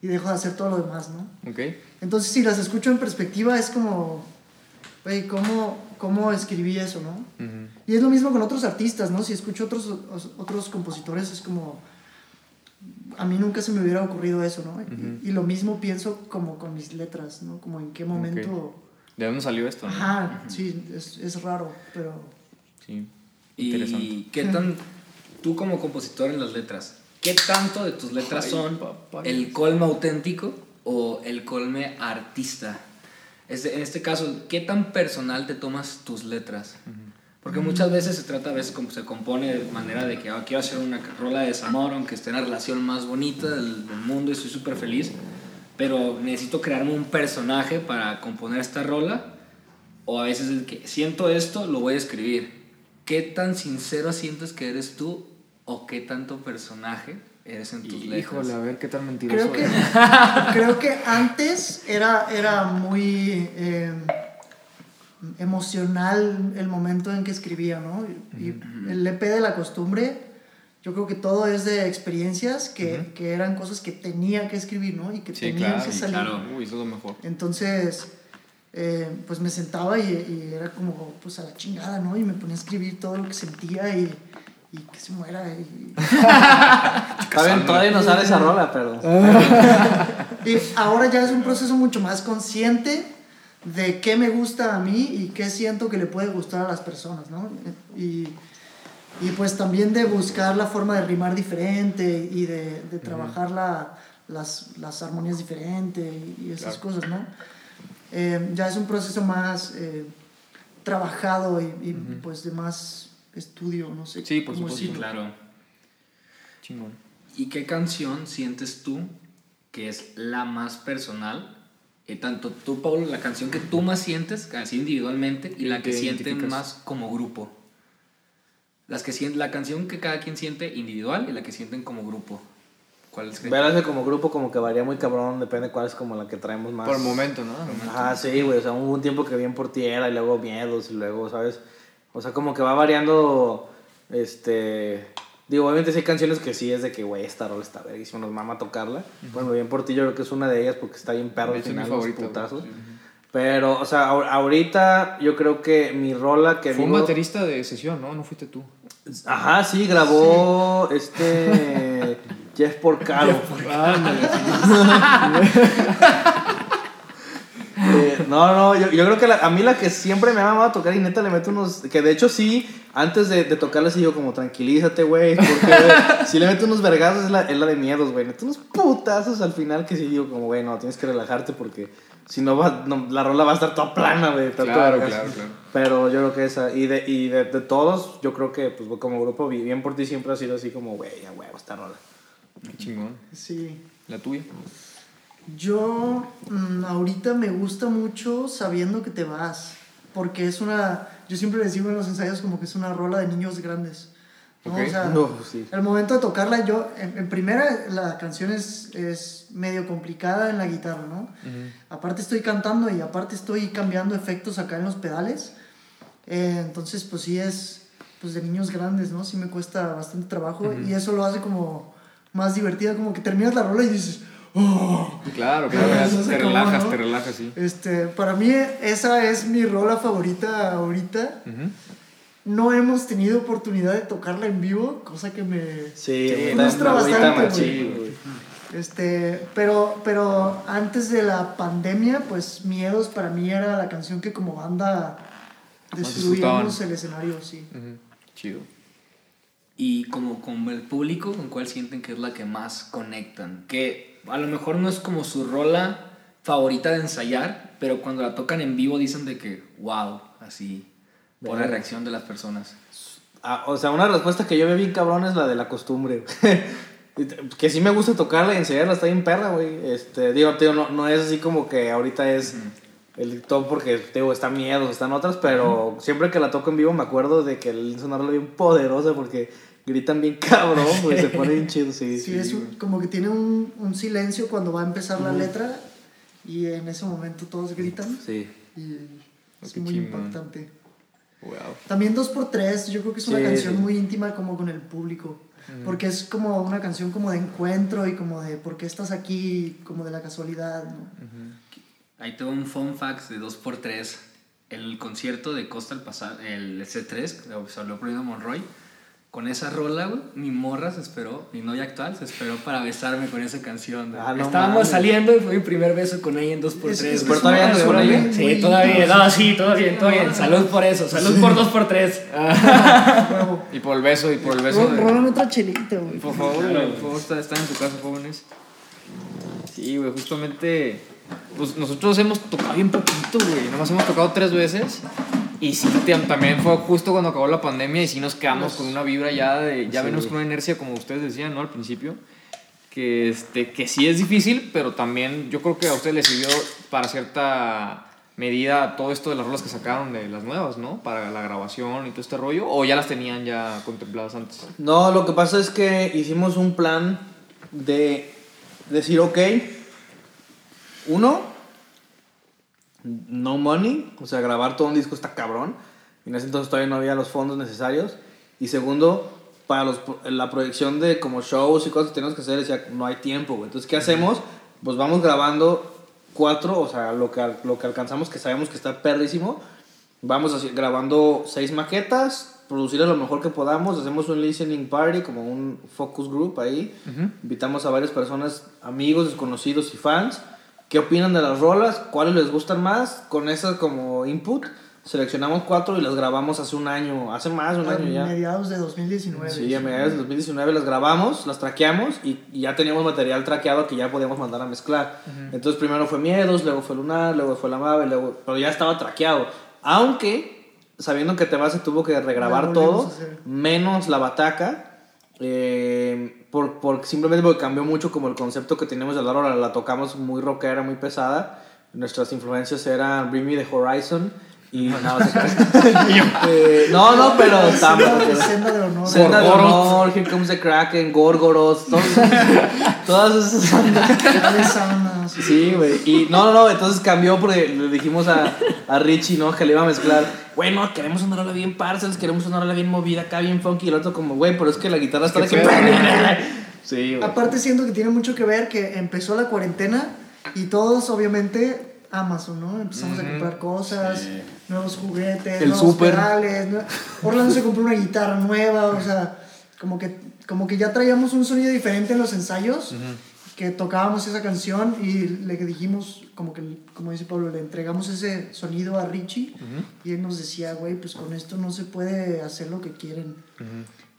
Speaker 5: y dejo de hacer todo lo demás, ¿no?
Speaker 2: Ok.
Speaker 5: Entonces, si las escucho en perspectiva, es como, güey, ¿cómo, ¿cómo escribí eso, no? Y es lo mismo con otros artistas, ¿no? Si escucho otros, os- otros compositores, es como, a mí nunca se me hubiera ocurrido eso, ¿no? Y- y, lo mismo pienso como con mis letras, ¿no? Como en qué momento...
Speaker 2: ¿De dónde salió esto? no?
Speaker 5: Ajá, sí, es, es raro, pero...
Speaker 2: Sí.
Speaker 1: ¿Y
Speaker 2: Interesante.
Speaker 1: qué tan, tú como compositor en las letras, qué tanto de tus letras
Speaker 2: Ay,
Speaker 1: son
Speaker 2: papá.
Speaker 1: el colme auténtico o el colme artista? Este- en este caso, ¿qué tan personal te tomas tus letras? Porque muchas veces se trata, a veces como se compone de manera de que ah, quiero hacer una rola de desamor, aunque esté en la relación más bonita del, del mundo y estoy súper feliz, pero necesito crearme un personaje para componer esta rola, o a veces es que siento esto, lo voy a escribir. ¿Qué tan sincero sientes que eres tú o qué tanto personaje eres en tus letras?
Speaker 2: Híjole, a ver qué tan mentiroso
Speaker 5: Creo que,
Speaker 2: eres.
Speaker 5: creo que antes era, era muy eh, emocional el momento en que escribía, ¿no? Y el EP de la costumbre, yo creo que todo es de experiencias que, que eran cosas que tenía que escribir, ¿no? Y que
Speaker 2: Sí,
Speaker 5: tenían
Speaker 2: claro,
Speaker 5: que
Speaker 2: sí,
Speaker 5: salir.
Speaker 1: claro.
Speaker 2: Uy, eso es lo mejor.
Speaker 5: Entonces, eh, pues me sentaba y, y era como, pues a la chingada, ¿no? Y me ponía a escribir todo lo que sentía y, y que se muera. Y, *laughs*
Speaker 3: todavía no sale esa rola, pero. *laughs*
Speaker 5: Y ahora ya es un proceso mucho más consciente de qué me gusta a mí y qué siento que le puede gustar a las personas, ¿no? Y, y pues también de buscar la forma de rimar diferente y de, de trabajar la- las, las armonías diferentes y, esas
Speaker 2: Claro.
Speaker 5: cosas, ¿no? Eh, ya es un proceso más eh, trabajado y, y, pues de más estudio, no sé.
Speaker 2: Sí, por supuesto.
Speaker 5: Decirlo.
Speaker 1: claro.
Speaker 2: Chingón.
Speaker 1: ¿Y qué canción sientes tú que es la más personal? Eh, tanto tú, Pablo, la canción que tú más sientes, así individualmente, y la que
Speaker 2: que
Speaker 1: sienten más como grupo. Las que sienten, la canción que cada quien siente individual y la que sienten como grupo. ¿Cuál es?
Speaker 3: Verlas como grupo como que varía muy cabrón, depende cuál es como la que traemos más.
Speaker 2: Por el momento, ¿no?
Speaker 3: Ajá, sí, güey, o sea, hubo un tiempo que bien por ti era y luego miedos y luego, ¿sabes? O sea, como que va variando, este... Digo, obviamente sí hay canciones que sí es de que, güey, esta rola está verguísima, nos mama tocarla. Bueno, bien por ti yo creo que es una de ellas porque está bien perro al final, los putazos. Pero, o sea, ahor- ahorita yo creo que mi rola que
Speaker 2: Fue un baterista de sesión, ¿no? No fuiste tú.
Speaker 3: Ajá, sí, grabó este... *laughs* Jeff Porcaro. Eh, *laughs* no, no, yo, yo creo que la- a mí la que siempre me ha mamado tocar y neta le meto unos. Que de hecho sí, antes de, de tocarla sí digo como tranquilízate, güey. Porque si *laughs* le meto unos vergazos es la, es la de miedos, güey. Meto unos putazos al final que sí digo como, güey, no, tienes que relajarte porque si no, va, no, la rola va a estar toda plana, güey.
Speaker 2: Claro, claro, claro.
Speaker 3: Pero yo creo que esa. Y de, y de, de todos, yo creo que pues como grupo, bien por ti siempre ha sido así como, güey, ya huevo, esta rola.
Speaker 2: Qué chingón.
Speaker 5: Sí.
Speaker 2: La tuya.
Speaker 5: Yo mm, ahorita me gusta mucho sabiendo que te vas, porque es una, yo siempre les digo en los ensayos como que es una rola de niños grandes. ¿no? O sea,
Speaker 3: No, sí.
Speaker 5: el momento de tocarla, yo, en, en primera la canción es, es medio complicada en la guitarra, ¿no? Aparte estoy cantando y aparte estoy cambiando efectos acá en los pedales. Eh, entonces, pues sí es pues de niños grandes, ¿no? Sí me cuesta bastante trabajo y eso lo hace como más divertida, como que terminas la rola y dices, ¡oh!
Speaker 2: Claro, claro. Te
Speaker 5: acabó,
Speaker 2: relajas,
Speaker 5: ¿no?
Speaker 2: te relajas, sí.
Speaker 5: Este, para mí esa es mi rola favorita ahorita. No hemos tenido oportunidad de tocarla en vivo, cosa que me
Speaker 3: Sí,
Speaker 5: frustra bastante,
Speaker 3: machín.
Speaker 5: Este, pero, pero antes de la pandemia, pues Miedos para mí era la canción que como banda destruíamos el escenario, sí.
Speaker 2: Chido.
Speaker 1: Y como con el público, ¿con cuál sienten que es la que más conectan? Que a lo mejor no es como su rola favorita de ensayar, pero cuando la tocan en vivo dicen de que, wow, así, por la reacción de las personas.
Speaker 3: Ah, o sea, una respuesta que yo veo bien cabrón es la de la costumbre. *laughs* Que sí me gusta tocarla y enseñarla, está bien perra, güey. Este, digo, tío, no, no es así como que ahorita es el top porque, digo, está miedos, están otras, pero siempre que la toco en vivo me acuerdo de que el sonarla bien poderosa porque gritan bien *laughs* cabrón, güey, se pone bien chido, sí.
Speaker 5: Sí, es un- como que tiene un, un silencio cuando va a empezar la letra y en ese momento todos gritan
Speaker 3: Sí.
Speaker 5: y es
Speaker 2: qué
Speaker 5: muy
Speaker 2: chingón.
Speaker 5: impactante.
Speaker 2: Wow.
Speaker 5: También 2x3, yo creo que es una
Speaker 3: Sí,
Speaker 5: canción
Speaker 3: sí.
Speaker 5: muy íntima como con el público. Porque es como una canción como de encuentro y como de por qué estás aquí, como de la casualidad, ¿no?
Speaker 1: Ahí tengo un fun fact de 2x3. El concierto de Costa el pasado, el C3, que se habló por Monroy. Con esa rola, güey, mi morra se esperó, mi novia actual se esperó para besarme con esa canción.
Speaker 3: Ah, no
Speaker 1: Estábamos
Speaker 3: mames.
Speaker 1: saliendo y fue mi primer beso con ella en 2x3.
Speaker 5: Es-
Speaker 1: güey.
Speaker 5: es-
Speaker 3: Pero todavía andas con ella.
Speaker 1: Sí, todavía. No, sí, todo bien, todo bien. Salud por eso, salud por 2x3. *laughs*
Speaker 5: Huevo.
Speaker 2: Y por el beso, y por el beso.
Speaker 5: Ro-
Speaker 2: de-
Speaker 5: Róbame otra chelita, güey.
Speaker 2: Por favor, güey, por favor, está- están en su casa, jóvenes. Sí, güey, justamente. Pues nosotros hemos tocado bien poquito, güey. Nomás hemos tocado tres veces. Y sí, también fue justo cuando acabó la pandemia y sí nos quedamos con una vibra ya de. Ya
Speaker 3: Sí.
Speaker 2: venimos con una inercia, como ustedes decían, ¿no? Al principio. Que, este, que sí es difícil, pero también yo creo que a ustedes les sirvió para cierta medida todo esto de las rolas que sacaron de las nuevas, ¿no? Para la grabación y todo este rollo. ¿O ya las tenían ya contempladas antes?
Speaker 3: No, lo que pasa es que hicimos un plan de decir, ok, uno, no money, o sea, grabar todo un disco está cabrón. Y en ese entonces todavía no había los fondos necesarios. Y segundo, para los, la proyección de como shows y cosas que tenemos que hacer, decía, no hay tiempo, güey. Entonces, ¿qué hacemos? Pues vamos grabando cuatro, o sea, lo que, lo que alcanzamos, que sabemos que está perrísimo. Vamos así, grabando seis maquetas, producirlas lo mejor que podamos, hacemos un listening party, como un focus group ahí. Invitamos a varias personas, amigos, desconocidos y fans. ¿Qué opinan de las rolas? ¿Cuáles les gustan más? Con esas como input, seleccionamos cuatro y las grabamos hace un año, hace más de un
Speaker 5: A
Speaker 3: año ya.
Speaker 5: mediados de 2019.
Speaker 3: Sí, a mediados del 2019 las grabamos, las traqueamos y, y ya teníamos material traqueado que ya podíamos mandar a mezclar. Entonces primero fue Miedos, luego fue Lunar, luego fue La Mave, luego, pero ya estaba traqueado. Aunque, sabiendo que Te se tuvo que regrabar todo, menos La Bataca, eh, por, por, simplemente porque cambió mucho como el concepto que teníamos de la rola, la tocamos muy rockera, muy pesada. Nuestras influencias eran Bring Me the Horizon y *laughs* no, se *laughs* Eh, no, no, pero estamos.
Speaker 5: de, senda de honor.
Speaker 3: Senda de honor, Here Comes the Kraken, Gorgoroth, todos- *laughs* todas esas bandas.
Speaker 5: de
Speaker 3: Sí, güey. Y no, no, no, entonces cambió porque le dijimos a, a Richie, ¿no? Que le iba a mezclar. Bueno, queremos una rola bien parcels, queremos una rola bien movida, acá bien funky. Y el otro, como, güey, pero es que la guitarra está de que. *laughs* Sí, güey.
Speaker 5: Aparte siento que tiene mucho que ver que empezó la cuarentena y todos obviamente Amazon, ¿no? Empezamos a comprar cosas, nuevos juguetes,
Speaker 3: El
Speaker 5: nuevos
Speaker 3: súper.
Speaker 5: pedales, ¿no? Orlando se *laughs* compró una guitarra nueva, o sea, como que, como que ya traíamos un sonido diferente en los ensayos, que tocábamos esa canción y le dijimos, como que, como dice Pablo, le entregamos ese sonido a Richie y él nos decía, güey, pues con esto no se puede hacer lo que quieren.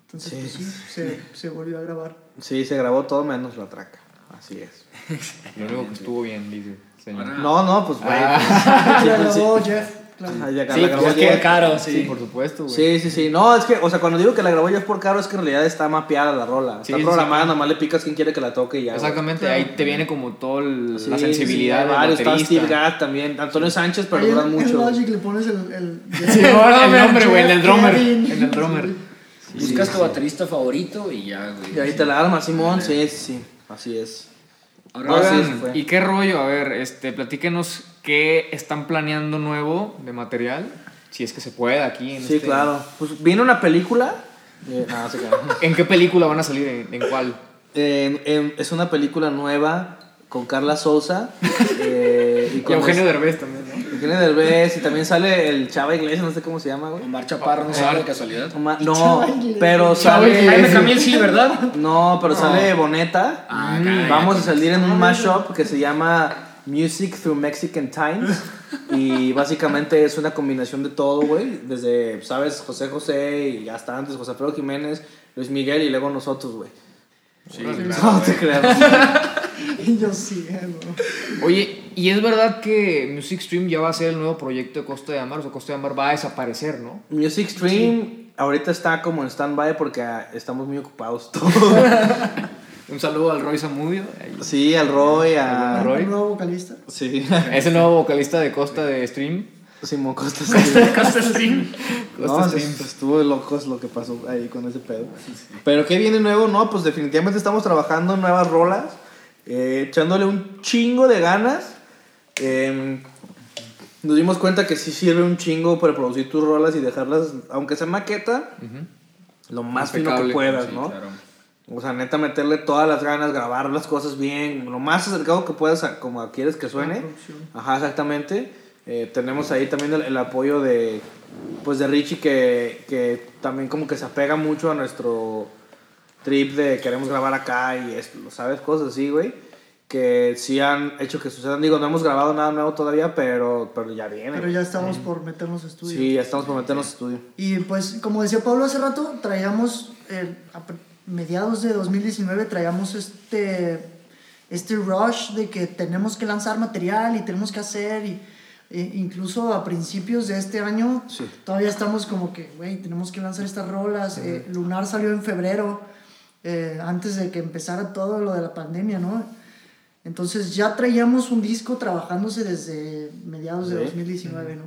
Speaker 5: Entonces,
Speaker 3: Sí.
Speaker 5: pues sí, se, se volvió a grabar.
Speaker 3: Sí, se grabó todo menos la traca. Así es.
Speaker 2: Lo único que estuvo bien, dice. Señor.
Speaker 3: No, no, pues, güey.
Speaker 2: Ah. *laughs*
Speaker 3: Sí,
Speaker 5: La
Speaker 3: pues, sí.
Speaker 5: grabó Jeff,
Speaker 3: ya
Speaker 1: Sí,
Speaker 3: la grabó
Speaker 1: es que caro,
Speaker 2: Sí,
Speaker 1: sí.
Speaker 2: por supuesto, güey.
Speaker 3: Sí, sí, sí. No, es que, o sea, cuando digo que la grabó Jeff por caro es que en realidad está mapeada la rola. Está
Speaker 2: sí,
Speaker 3: programada,
Speaker 2: sí.
Speaker 3: nomás le picas quién quiere que la toque y ya.
Speaker 2: Exactamente, ahí te viene como toda el-
Speaker 3: Sí,
Speaker 2: la sensibilidad
Speaker 3: varios. Está
Speaker 2: baterista.
Speaker 3: Steve Gadd también. Antonio Sánchez, pero duran
Speaker 5: en
Speaker 3: mucho.
Speaker 5: Logic le pones el... el, *laughs*
Speaker 2: Sí, ahora el nombre, güey, en el drummer. En el drummer.
Speaker 1: Buscas tu baterista favorito y ya, güey.
Speaker 3: Y ahí te la arma, Simón. Sí, sí, sí. Así es.
Speaker 1: Ahora,
Speaker 3: No, sí.
Speaker 2: ¿y qué rollo? A ver, este, platíquenos qué están planeando nuevo de material, si es que se puede aquí. En
Speaker 3: Sí,
Speaker 2: este-
Speaker 3: claro. Pues viene una película. eh, nada, se. *laughs*
Speaker 2: ¿En qué película van a salir? ¿En, en cuál?
Speaker 3: En- en- es una película nueva con Carla Souza. eh, y *laughs*
Speaker 2: Eugenio
Speaker 3: es-
Speaker 2: Derbez también, ¿no?
Speaker 3: Eugenio Derbez. Y también sale el Chava Iglesias, no sé cómo se llama, güey.
Speaker 1: Omar Chaparro, no sale de casualidad.
Speaker 3: No, pero sale.
Speaker 1: Jaime Camil sí, ¿verdad?
Speaker 3: No, pero sale Boneta.
Speaker 1: Ah,
Speaker 3: Mm,
Speaker 1: caray.
Speaker 3: Vamos a salir en un mashup que se llama Music Through Mexican Times. Y básicamente es una combinación de todo, güey. Desde, ¿sabes? José José y hasta antes José Alfredo Jiménez, Luis Miguel y luego nosotros, güey.
Speaker 1: Sí,
Speaker 3: No te creas. *laughs*
Speaker 5: Y yo sí, eh, bro.
Speaker 2: Oye, ¿y es verdad que Music Stream ya va a ser el nuevo proyecto de Costa de Amar? O sea, Costa de Amar va a desaparecer, ¿no?
Speaker 3: Music Stream ahorita está como en stand-by porque ah, estamos muy ocupados todos. *laughs*
Speaker 2: Un saludo al Roy Zamudio.
Speaker 3: Sí, al Roy, a...
Speaker 2: Al Roy.
Speaker 5: Un nuevo vocalista.
Speaker 3: Sí, *laughs*
Speaker 2: Es el nuevo vocalista de Costa de Stream.
Speaker 3: Simón Costa. *laughs* sí.
Speaker 1: Costa Stream.
Speaker 2: Costa Stream.
Speaker 3: se estuvo de locos lo que pasó ahí con ese pedo. Pero ¿qué viene nuevo? No, pues definitivamente estamos trabajando en nuevas rolas, eh, echándole un chingo de ganas. Eh, nos dimos cuenta que sí sirve un chingo para producir tus rolas y dejarlas, aunque sea maqueta, lo más fino que puedas,
Speaker 2: Sí,
Speaker 3: ¿no?
Speaker 2: claro.
Speaker 3: O sea, neta, meterle todas las ganas, grabar las cosas bien, lo más acercado que puedas a como quieres que suene. Ajá, exactamente. Eh, tenemos ahí también el, el apoyo de, pues, de Richie que, que también como que se apega mucho a nuestro trip de queremos grabar acá y esto, ¿sabes? Cosas así, güey. Que sí han hecho que sucedan. Digo, no hemos grabado nada nuevo todavía, pero, pero ya viene.
Speaker 5: Pero ya estamos por meternos a estudio.
Speaker 3: Sí, ya estamos por meternos a estudio.
Speaker 5: Y pues, como decía Pablo hace rato, traíamos, eh, mediados de 2019, traíamos este, este rush de que tenemos que lanzar material y tenemos que hacer, y e incluso a principios de este año,
Speaker 3: Sí.
Speaker 5: todavía estamos como que, güey, tenemos que lanzar estas rolas. Eh, Lunar salió en febrero, eh, antes de que empezara todo lo de la pandemia, ¿no? Entonces ya traíamos un disco trabajándose desde mediados de
Speaker 3: Sí.
Speaker 5: 2019, ¿no?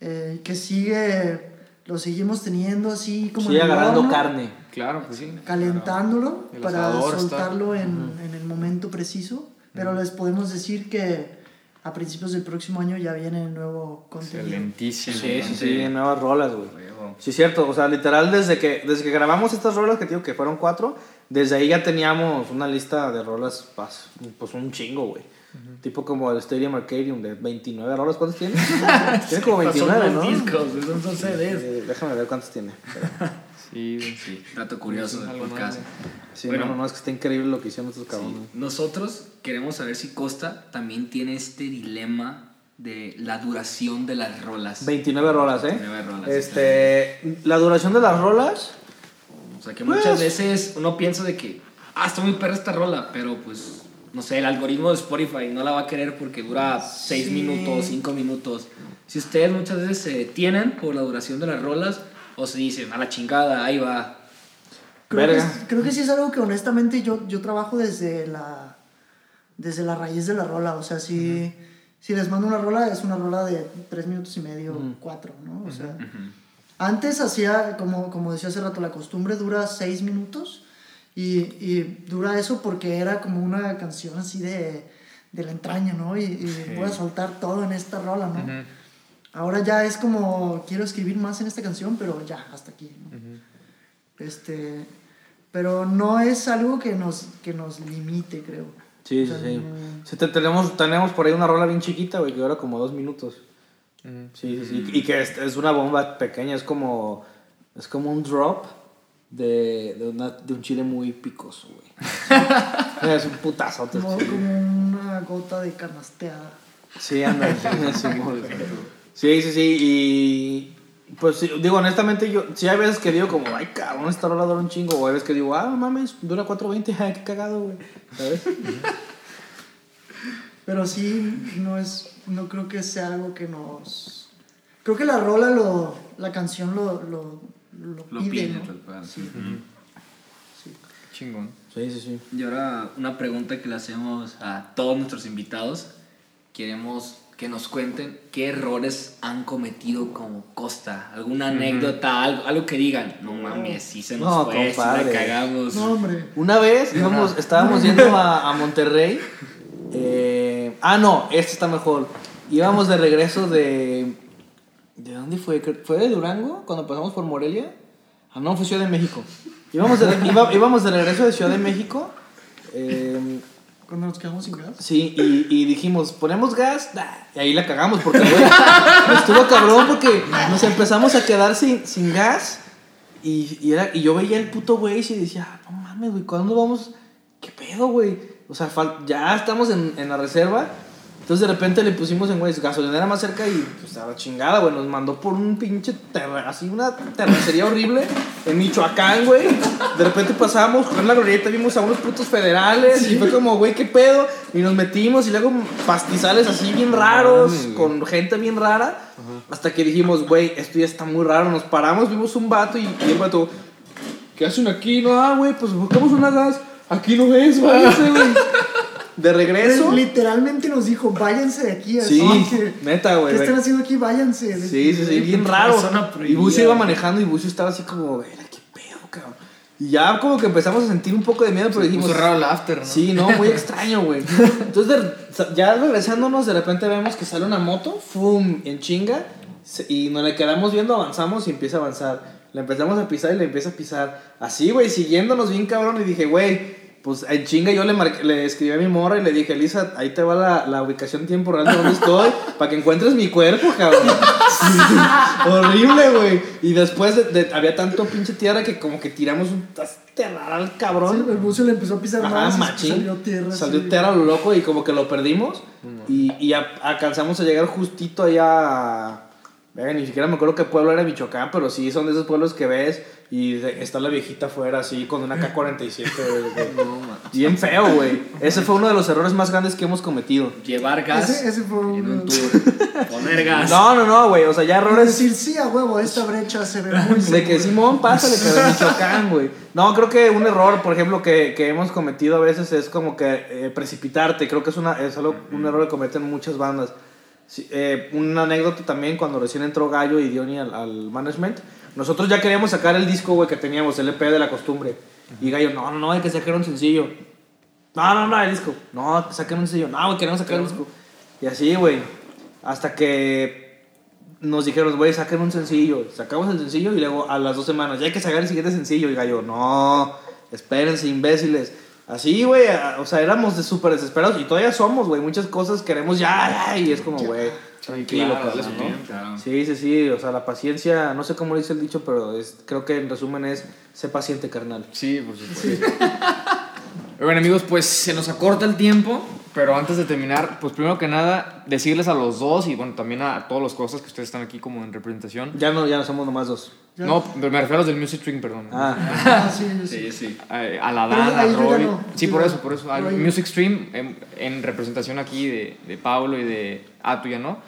Speaker 5: Eh, que sigue, lo seguimos teniendo así como
Speaker 3: Sigue
Speaker 5: el
Speaker 3: agarrando
Speaker 5: horno,
Speaker 3: carne.
Speaker 2: Claro, pues sí.
Speaker 5: calentándolo para
Speaker 2: está-
Speaker 5: soltarlo en, en el momento preciso. Pero les podemos decir que a principios del próximo año ya viene el nuevo contenido.
Speaker 2: Excelentísimo.
Speaker 3: Sí, sí, sí, nuevas rolas, güey. Sí, cierto. O sea, literal, desde que, desde que grabamos estas rolas, que digo que fueron cuatro, desde ahí ya teníamos una lista de rolas, pues un chingo, güey. Tipo como el Stadium Arcadium de 29 rolas. ¿Cuántas tiene? *laughs* tiene como 29, ¿no?
Speaker 1: Son discos, son, son CDs.
Speaker 3: Eh, déjame ver cuántas tiene. Pero- *laughs*
Speaker 2: Sí.
Speaker 1: Sí, dato curioso del podcast.
Speaker 2: más,
Speaker 3: Sí,
Speaker 1: Bueno.
Speaker 3: no, no, no, es que está increíble lo que hicieron estos
Speaker 1: Sí.
Speaker 3: cabrones.
Speaker 1: Nosotros queremos saber si Costa también tiene este dilema de la duración de las rolas.
Speaker 3: 29 rolas, ¿eh?
Speaker 1: 29 rolas,
Speaker 3: Este, la duración de las rolas,
Speaker 1: O sea que
Speaker 3: Pues-
Speaker 1: muchas veces uno piensa de que, ah, está muy perra esta rola, pero pues, no sé, el algoritmo de Spotify no la va a querer porque dura 6
Speaker 5: Sí.
Speaker 1: minutos, 5 minutos. Si ustedes muchas veces se detienen por la duración de las rolas o se dicen, a la chingada, ahí va.
Speaker 5: Creo que,
Speaker 3: Verga.
Speaker 5: es- creo que sí es algo que honestamente yo, yo trabajo desde la, desde la raíz de la rola. O sea, si, si les mando una rola, es una rola de tres minutos y medio, cuatro, ¿no? O sea, antes hacía, como, como decía hace rato, la costumbre dura seis minutos y, y dura eso porque era como una canción así de, de la entraña, ¿no? Y, y voy a soltar todo en esta rola, ¿no? Ahora ya es como, quiero escribir más en esta canción, pero ya, hasta aquí, ¿no? Este, pero no es algo que nos, que nos limite, creo.
Speaker 3: Sí,
Speaker 5: O
Speaker 3: sí,
Speaker 5: sea,
Speaker 3: sí.
Speaker 5: no-
Speaker 3: Sí, te- tenemos, tenemos por ahí una rola bien chiquita, güey, que dura como dos minutos. Sí, sí, sí. Y que es, es una bomba pequeña, es como, es como un drop de, de, una- de un chile muy picoso, güey. *laughs* es un putazote.
Speaker 5: como, como una gota de canasteada.
Speaker 3: Sí, anda. sí, sí, sí, sí. Y pues sí, digo, honestamente, yo sí hay veces que digo como, ay, cabrón, esta rola dura un chingo. O hay veces que digo, ah, mames, dura 4.20, *laughs* ay, qué cagado, güey. ¿Sabes?
Speaker 5: Pero sí, no es, no creo que sea algo que nos... Creo que la rola, lo, la canción lo, lo, lo,
Speaker 1: Lo
Speaker 5: pide,
Speaker 1: pide,
Speaker 5: ¿no?
Speaker 1: tal cual.
Speaker 2: Chingón.
Speaker 3: Sí, sí, sí.
Speaker 1: Y ahora una pregunta que le hacemos a todos nuestros invitados. Queremos que nos cuenten qué errores han cometido como Costa. Alguna anécdota, algo, algo que digan. No mames, si se nos
Speaker 3: No,
Speaker 1: fue, si la
Speaker 3: compadre.
Speaker 1: cagamos.
Speaker 5: No, hombre.
Speaker 3: Una vez íbamos, estábamos yendo a, a Monterrey. eh, ah, no, este está mejor. Íbamos de regreso de. ¿De dónde fue? ¿Fue de Durango? Cuando pasamos por Morelia. Ah, no, fue Ciudad de México. Íbamos de, iba- íbamos de regreso de Ciudad de México. eh,
Speaker 5: Cuando nos quedamos sin gas.
Speaker 3: Sí, y, y dijimos, ponemos gas, Nah, y ahí la cagamos, porque güey, estuvo cabrón porque nos empezamos a quedar sin, sin gas, y, y, era, y yo veía el puto güey y decía, "Ah, no mames, güey, ¿cuándo vamos? ¿Qué pedo, güey? O sea, ya estamos en, en la reserva, entonces de repente le pusimos en, güey, gasolinera más cerca y pues a la chingada, güey, nos mandó por un pinche, terra- así una terracería horrible en Michoacán, güey. De repente pasamos, con la glorieta vimos a unos putos federales y fue como, güey, ¿qué pedo? Y nos metimos y luego pastizales así bien raros, con gente bien rara, hasta que dijimos, güey, esto ya está muy raro, nos paramos, vimos un vato y, y el vato, ¿qué hacen aquí? No, ah, güey, pues buscamos una gas, aquí no es, güey. De regreso.
Speaker 5: Literalmente nos dijo, váyanse de aquí.
Speaker 3: Sí,
Speaker 5: que,
Speaker 3: neta, güey.
Speaker 5: ¿Qué
Speaker 3: güey.
Speaker 5: están haciendo aquí? Váyanse.
Speaker 3: Sí, sí, sí, bien raro. Y Bucio iba
Speaker 1: güey.
Speaker 3: manejando y Bucio estaba así como, "Verga, qué pedo, cabrón. Y ya como que empezamos a sentir un poco de miedo, pero dijimos...
Speaker 2: Puso raro el after, ¿no?
Speaker 3: Sí, no, muy extraño, güey. Entonces, de- ya regresándonos, de repente vemos que sale una moto, ¡fum! en chinga, se- y nos le quedamos viendo, avanzamos y empieza a avanzar. Le empezamos a pisar y le empieza a pisar. Así, güey, siguiéndonos bien cabrón, y dije, güey, pues en chinga yo le, marqué- le escribí a mi morra y le dije, Lisa, ahí te va la, la ubicación en tiempo real de dónde estoy, *laughs* para que encuentres mi cuerpo, cabrón. *laughs* Horrible, güey. Y después de, de- había tanto pinche tierra que como que tiramos un terrar al cabrón.
Speaker 5: Sí, el bucio le empezó a pisar
Speaker 3: Ajá,
Speaker 5: más
Speaker 3: machín.
Speaker 5: salió tierra.
Speaker 3: Salió tierra lo loco y como que lo perdimos. Y, y a- alcanzamos a llegar justito allá. a- Verga, ni siquiera me acuerdo qué pueblo era Michoacán, pero sí son de esos pueblos que ves y está la viejita afuera así con una K-47. güey. *laughs* Bien feo, güey. Ese fue uno de los errores más grandes que hemos cometido.
Speaker 1: Llevar gas
Speaker 5: Ese, ese fue
Speaker 1: en
Speaker 5: uno.
Speaker 1: un tour. *laughs* Poner gas.
Speaker 3: No, no, no, güey. O sea, ya
Speaker 5: Es
Speaker 3: errores
Speaker 5: decir, sí, a huevo, esta brecha se ve muy
Speaker 3: De que. Simón, pásale, que de *laughs* Michoacán, güey. No, creo que un error, por ejemplo, que, que hemos cometido a veces es como que eh, precipitarte. Creo que es, una, es algo, un error que cometen muchas bandas. Sí, eh, una anécdota también cuando recién entró Gallo y Diony al, al management. Nosotros ya queríamos sacar el disco, güey, que teníamos, el EP de la costumbre. Y Gallo, no, no, no, hay que sacar un sencillo. No, no, no, el disco. No, saquen un sencillo. No, güey, queremos sacar el disco. Y así, güey. Hasta que nos dijeron, güey, saquen un sencillo. Sacamos el sencillo y luego a las dos semanas, ya hay que sacar el siguiente sencillo. Y Gallo, no, espérense, imbéciles. Así, güey, o sea, éramos de súper desesperados y todavía somos, güey. Muchas cosas queremos ya, ya, y es como, güey, tranquilo,
Speaker 2: claro,
Speaker 3: ¿no?
Speaker 2: tiempo.
Speaker 1: Claro.
Speaker 3: Sí, sí, sí, o sea, la paciencia, no sé cómo dice el dicho, pero es, creo que en resumen es, sé paciente, carnal.
Speaker 2: Sí, por supuesto. Bueno, *laughs* amigos, pues se nos acorta el tiempo, pero antes de terminar, pues primero que nada, decirles a los dos y bueno, también a todas las cosas que ustedes están aquí como en representación.
Speaker 3: Ya no, ya no somos nomás dos.
Speaker 5: Ya.
Speaker 2: No, me refiero a los del Music String, perdón.
Speaker 3: Ah,
Speaker 5: Ah, sí, sí.
Speaker 1: Sí, sí.
Speaker 2: A, a la
Speaker 5: Pero
Speaker 2: Dan, a Roy.
Speaker 5: no.
Speaker 2: Sí, por eso, por eso. Al. Music Stream, en, en representación aquí de, de Pablo y de. Ah, tú ya no.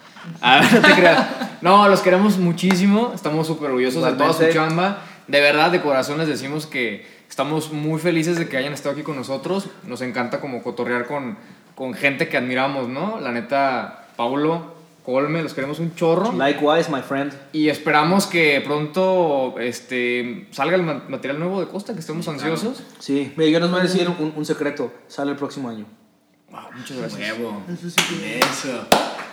Speaker 2: Ah, *laughs* no te creas. No, los queremos muchísimo. Estamos súper orgullosos de toda su chamba. De verdad, de corazón les decimos que estamos muy felices de que hayan estado aquí con nosotros. Nos encanta como cotorrear con, con gente que admiramos, ¿no? La neta, Pablo, Colme, los queremos un chorro.
Speaker 3: likewise, my friend.
Speaker 2: Y esperamos que pronto este, salga el ma- material nuevo de Costa, que estemos ansiosos.
Speaker 3: Sí, mira, yo nos voy a decir un, un secreto, sale el próximo año.
Speaker 2: Wow, muchas gracias.
Speaker 1: Huevo.
Speaker 5: Eso sí que-
Speaker 1: Eso.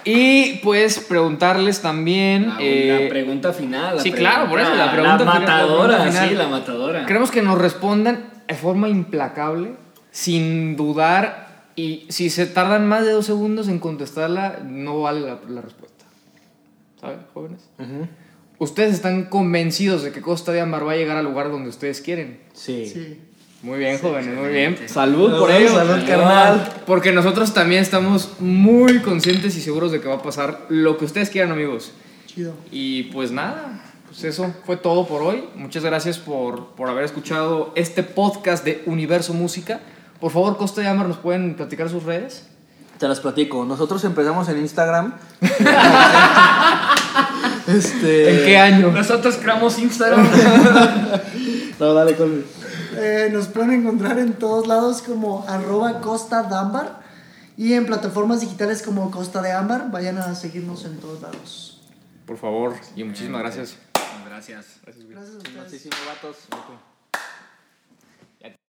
Speaker 2: Y pues preguntarles también.
Speaker 1: La,
Speaker 2: eh,
Speaker 1: la pregunta final. la
Speaker 2: sí, claro, por eso, la
Speaker 1: pregunta-
Speaker 2: la
Speaker 1: matadora,
Speaker 2: pregunta final.
Speaker 1: sí, la matadora.
Speaker 2: queremos que nos respondan de forma implacable, sin dudar. Y si se tardan más de dos segundos en contestarla, no vale la, la respuesta. ¿Saben, jóvenes? Ustedes están convencidos de que Costa de Ámbar va a llegar al lugar donde ustedes quieren.
Speaker 3: Sí.
Speaker 5: Sí.
Speaker 2: Muy bien, jóvenes, muy bien. Salud por ello.
Speaker 3: salud, carnal.
Speaker 2: Porque nosotros también estamos muy conscientes y seguros de que va a pasar lo que ustedes quieran, amigos.
Speaker 5: Chido.
Speaker 2: Y pues nada, pues eso fue todo por hoy. Muchas gracias por, por haber escuchado este podcast de Universo Música. Por favor, Costa y Amar, ¿nos pueden platicar sus redes?
Speaker 3: Te las platico. Nosotros empezamos en Instagram. *laughs* este.
Speaker 2: ¿En qué año?
Speaker 1: Nosotros creamos Instagram. *laughs*
Speaker 3: No, dale, Colby.
Speaker 5: Eh, nos pueden encontrar en todos lados como arroba Costa Dámbar y en plataformas digitales como Costa de Ámbar. Vayan a seguirnos en todos lados.
Speaker 2: Por favor, y muchísimas gracias.
Speaker 1: Gracias.
Speaker 5: Gracias a ustedes.
Speaker 3: Muchísimos vatos.